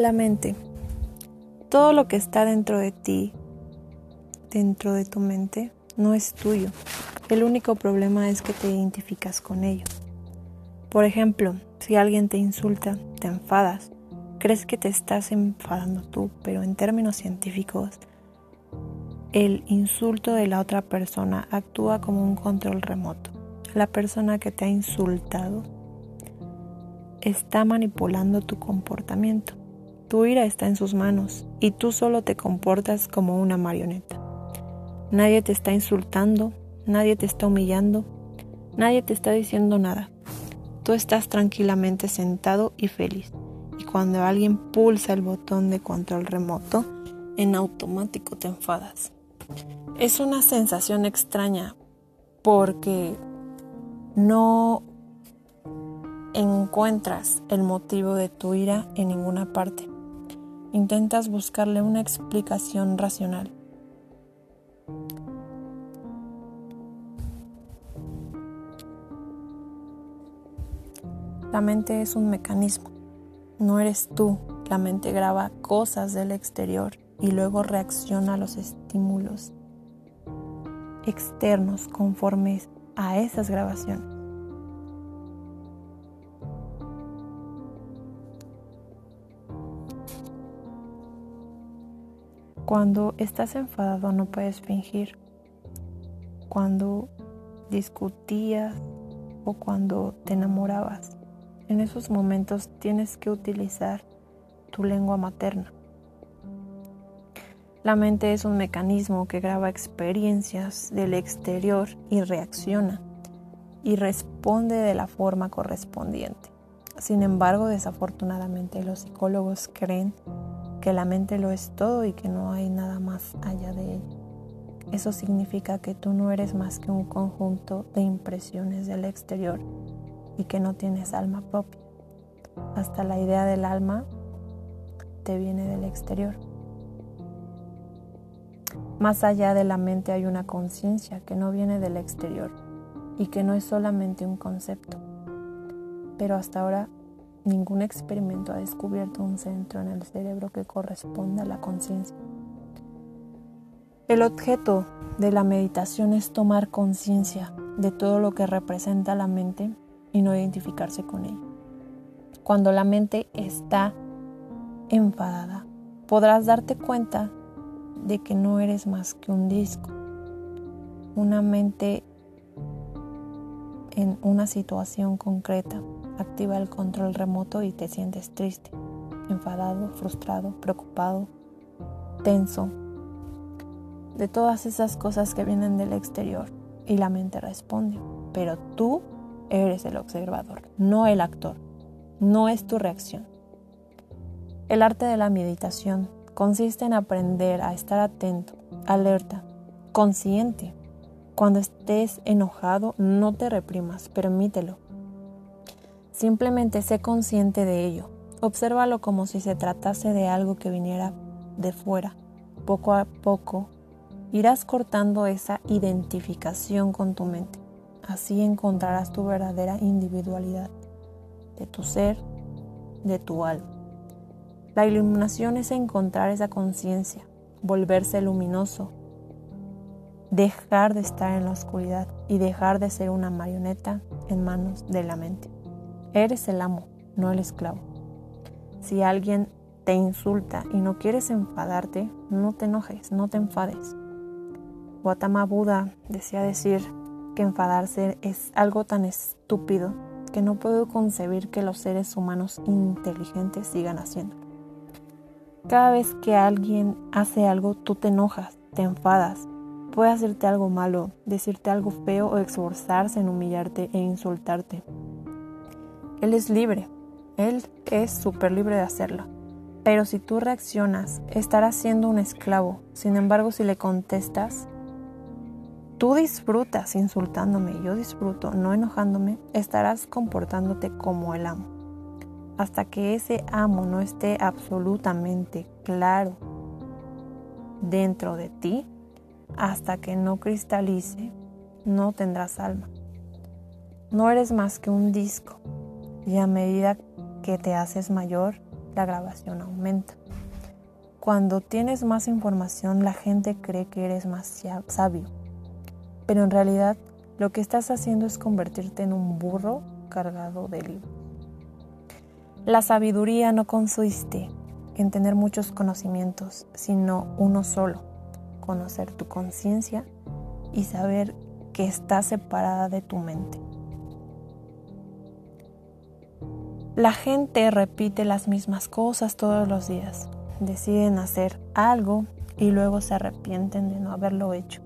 La mente. Todo lo que está dentro de ti, dentro de tu mente, no es tuyo. El único problema es que te identificas con ello. Por ejemplo, si alguien te insulta, te enfadas, crees que te estás enfadando tú, pero en términos científicos, el insulto de la otra persona actúa como un control remoto. La persona que te ha insultado está manipulando tu comportamiento. Tu ira está en sus manos y tú solo te comportas como una marioneta. Nadie te está insultando, nadie te está humillando, nadie te está diciendo nada. Tú estás tranquilamente sentado y feliz. Y cuando alguien pulsa el botón de control remoto, en automático te enfadas. Es una sensación extraña porque no encuentras el motivo de tu ira en ninguna parte. Intentas buscarle una explicación racional. La mente es un mecanismo, no eres tú. La mente graba cosas del exterior y luego reacciona a los estímulos externos conformes a esas grabaciones. Cuando estás enfadado no puedes fingir. Cuando discutías o cuando te enamorabas, en esos momentos tienes que utilizar tu lengua materna. La mente es un mecanismo que graba experiencias del exterior y reacciona y responde de la forma correspondiente. Sin embargo, desafortunadamente los psicólogos creen que la mente lo es todo y que no hay nada más allá de ella. Eso significa que tú no eres más que un conjunto de impresiones del exterior y que no tienes alma propia. Hasta la idea del alma te viene del exterior. Más allá de la mente hay una conciencia que no viene del exterior y que no es solamente un concepto. Pero hasta ahora Ningún experimento ha descubierto un centro en el cerebro que corresponda a la conciencia. El objeto de la meditación es tomar conciencia de todo lo que representa la mente y no identificarse con ella. Cuando la mente está enfadada, podrás darte cuenta de que no eres más que un disco, una mente en una situación concreta activa el control remoto y te sientes triste, enfadado, frustrado, preocupado, tenso, de todas esas cosas que vienen del exterior y la mente responde, pero tú eres el observador, no el actor, no es tu reacción. El arte de la meditación consiste en aprender a estar atento, alerta, consciente. Cuando estés enojado, no te reprimas, permítelo Simplemente sé consciente de ello. Obsérvalo como si se tratase de algo que viniera de fuera. Poco a poco irás cortando esa identificación con tu mente. Así encontrarás tu verdadera individualidad de tu ser, de tu alma. La iluminación es encontrar esa conciencia, volverse luminoso, dejar de estar en la oscuridad y dejar de ser una marioneta en manos de la mente. Eres el amo, no el esclavo. Si alguien te insulta y no quieres enfadarte, no te enojes, no te enfades. Gautama Buda decía decir que enfadarse es algo tan estúpido que no puedo concebir que los seres humanos inteligentes sigan haciendo. Cada vez que alguien hace algo, tú te enojas, te enfadas. Puede hacerte algo malo, decirte algo feo o esforzarse en humillarte e insultarte. Él es libre, Él es súper libre de hacerlo. Pero si tú reaccionas, estarás siendo un esclavo. Sin embargo, si le contestas, tú disfrutas insultándome, yo disfruto no enojándome, estarás comportándote como el amo. Hasta que ese amo no esté absolutamente claro dentro de ti, hasta que no cristalice, no tendrás alma. No eres más que un disco y a medida que te haces mayor, la grabación aumenta. Cuando tienes más información, la gente cree que eres más sabio. Pero en realidad, lo que estás haciendo es convertirte en un burro cargado de libros. La sabiduría no consiste en tener muchos conocimientos, sino uno solo, conocer tu conciencia y saber que está separada de tu mente. La gente repite las mismas cosas todos los días. Deciden hacer algo y luego se arrepienten de no haberlo hecho.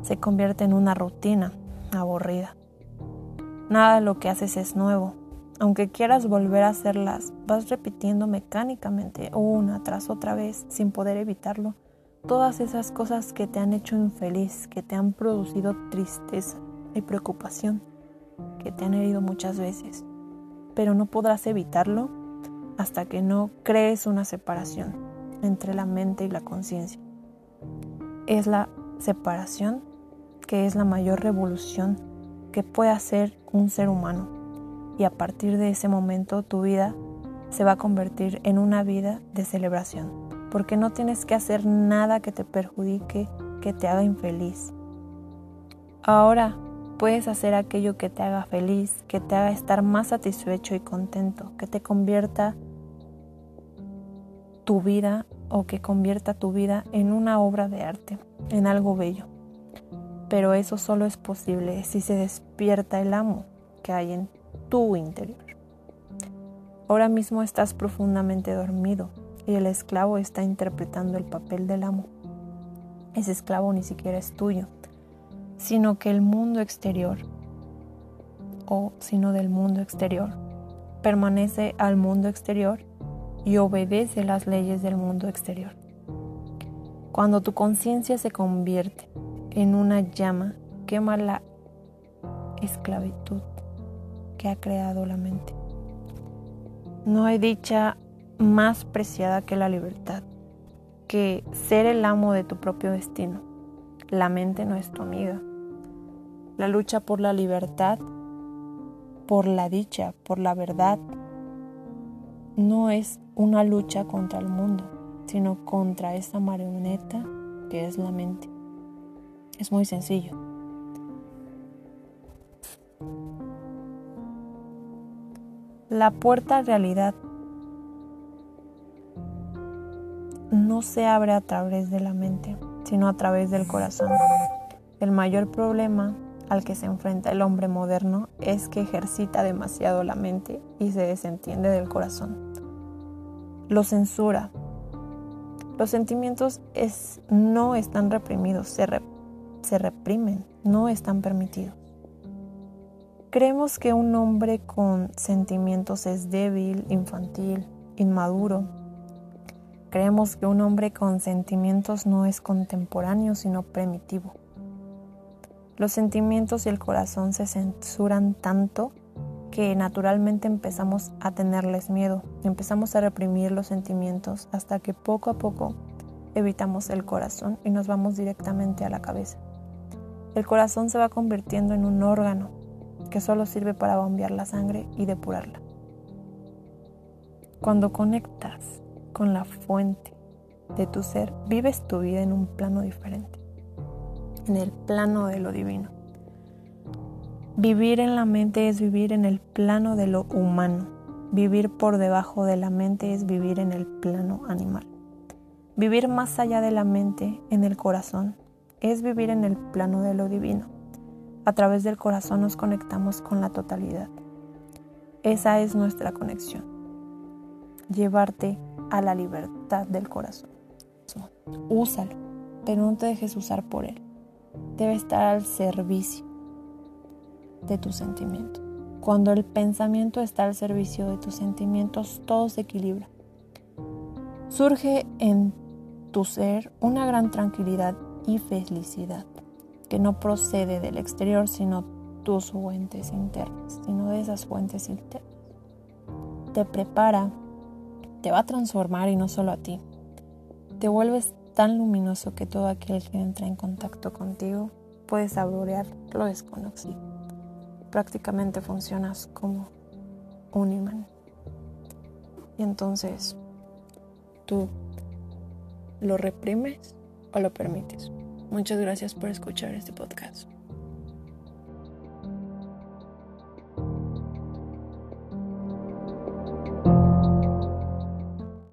Se convierte en una rutina aburrida. Nada de lo que haces es nuevo. Aunque quieras volver a hacerlas, vas repitiendo mecánicamente una tras otra vez sin poder evitarlo todas esas cosas que te han hecho infeliz, que te han producido tristeza y preocupación, que te han herido muchas veces pero no podrás evitarlo hasta que no crees una separación entre la mente y la conciencia. Es la separación que es la mayor revolución que puede hacer un ser humano. Y a partir de ese momento tu vida se va a convertir en una vida de celebración, porque no tienes que hacer nada que te perjudique, que te haga infeliz. Ahora Puedes hacer aquello que te haga feliz, que te haga estar más satisfecho y contento, que te convierta tu vida o que convierta tu vida en una obra de arte, en algo bello. Pero eso solo es posible si se despierta el amo que hay en tu interior. Ahora mismo estás profundamente dormido y el esclavo está interpretando el papel del amo. Ese esclavo ni siquiera es tuyo sino que el mundo exterior, o sino del mundo exterior, permanece al mundo exterior y obedece las leyes del mundo exterior. Cuando tu conciencia se convierte en una llama, quema la esclavitud que ha creado la mente. No hay dicha más preciada que la libertad, que ser el amo de tu propio destino. La mente no es tu amiga, la lucha por la libertad, por la dicha, por la verdad, no es una lucha contra el mundo, sino contra esa marioneta que es la mente. Es muy sencillo. La puerta a realidad no se abre a través de la mente, sino a través del corazón. El mayor problema al que se enfrenta el hombre moderno es que ejercita demasiado la mente y se desentiende del corazón. Lo censura. Los sentimientos no están reprimidos, se, reprimen, no están permitidos. Creemos que un hombre con sentimientos es débil, infantil, inmaduro. Creemos que un hombre con sentimientos no es contemporáneo, sino primitivo. Los sentimientos y el corazón se censuran tanto que naturalmente empezamos a tenerles miedo, empezamos a reprimir los sentimientos hasta que poco a poco evitamos el corazón y nos vamos directamente a la cabeza. El corazón se va convirtiendo en un órgano que solo sirve para bombear la sangre y depurarla. Cuando conectas con la fuente de tu ser, vives tu vida en un plano diferente en el plano de lo divino. Vivir en la mente es vivir en el plano de lo humano. Vivir por debajo de la mente es vivir en el plano animal. Vivir más allá de la mente, en el corazón, es vivir en el plano de lo divino. A través del corazón nos conectamos con la totalidad. Esa es nuestra conexión. Llevarte a la libertad del corazón. Úsalo, pero no te dejes usar por él debe estar al servicio de tus sentimientos. Cuando el pensamiento está al servicio de tus sentimientos, todo se equilibra. Surge en tu ser una gran tranquilidad y felicidad que no procede del exterior, sino tus fuentes internas, sino de esas fuentes internas. Te prepara, te va a transformar y no solo a ti. Te vuelves tan luminoso que todo aquel que entra en contacto contigo puede saborear lo desconocido. Prácticamente funcionas como un imán. Y entonces, ¿tú lo reprimes o lo permites? Muchas gracias por escuchar este podcast.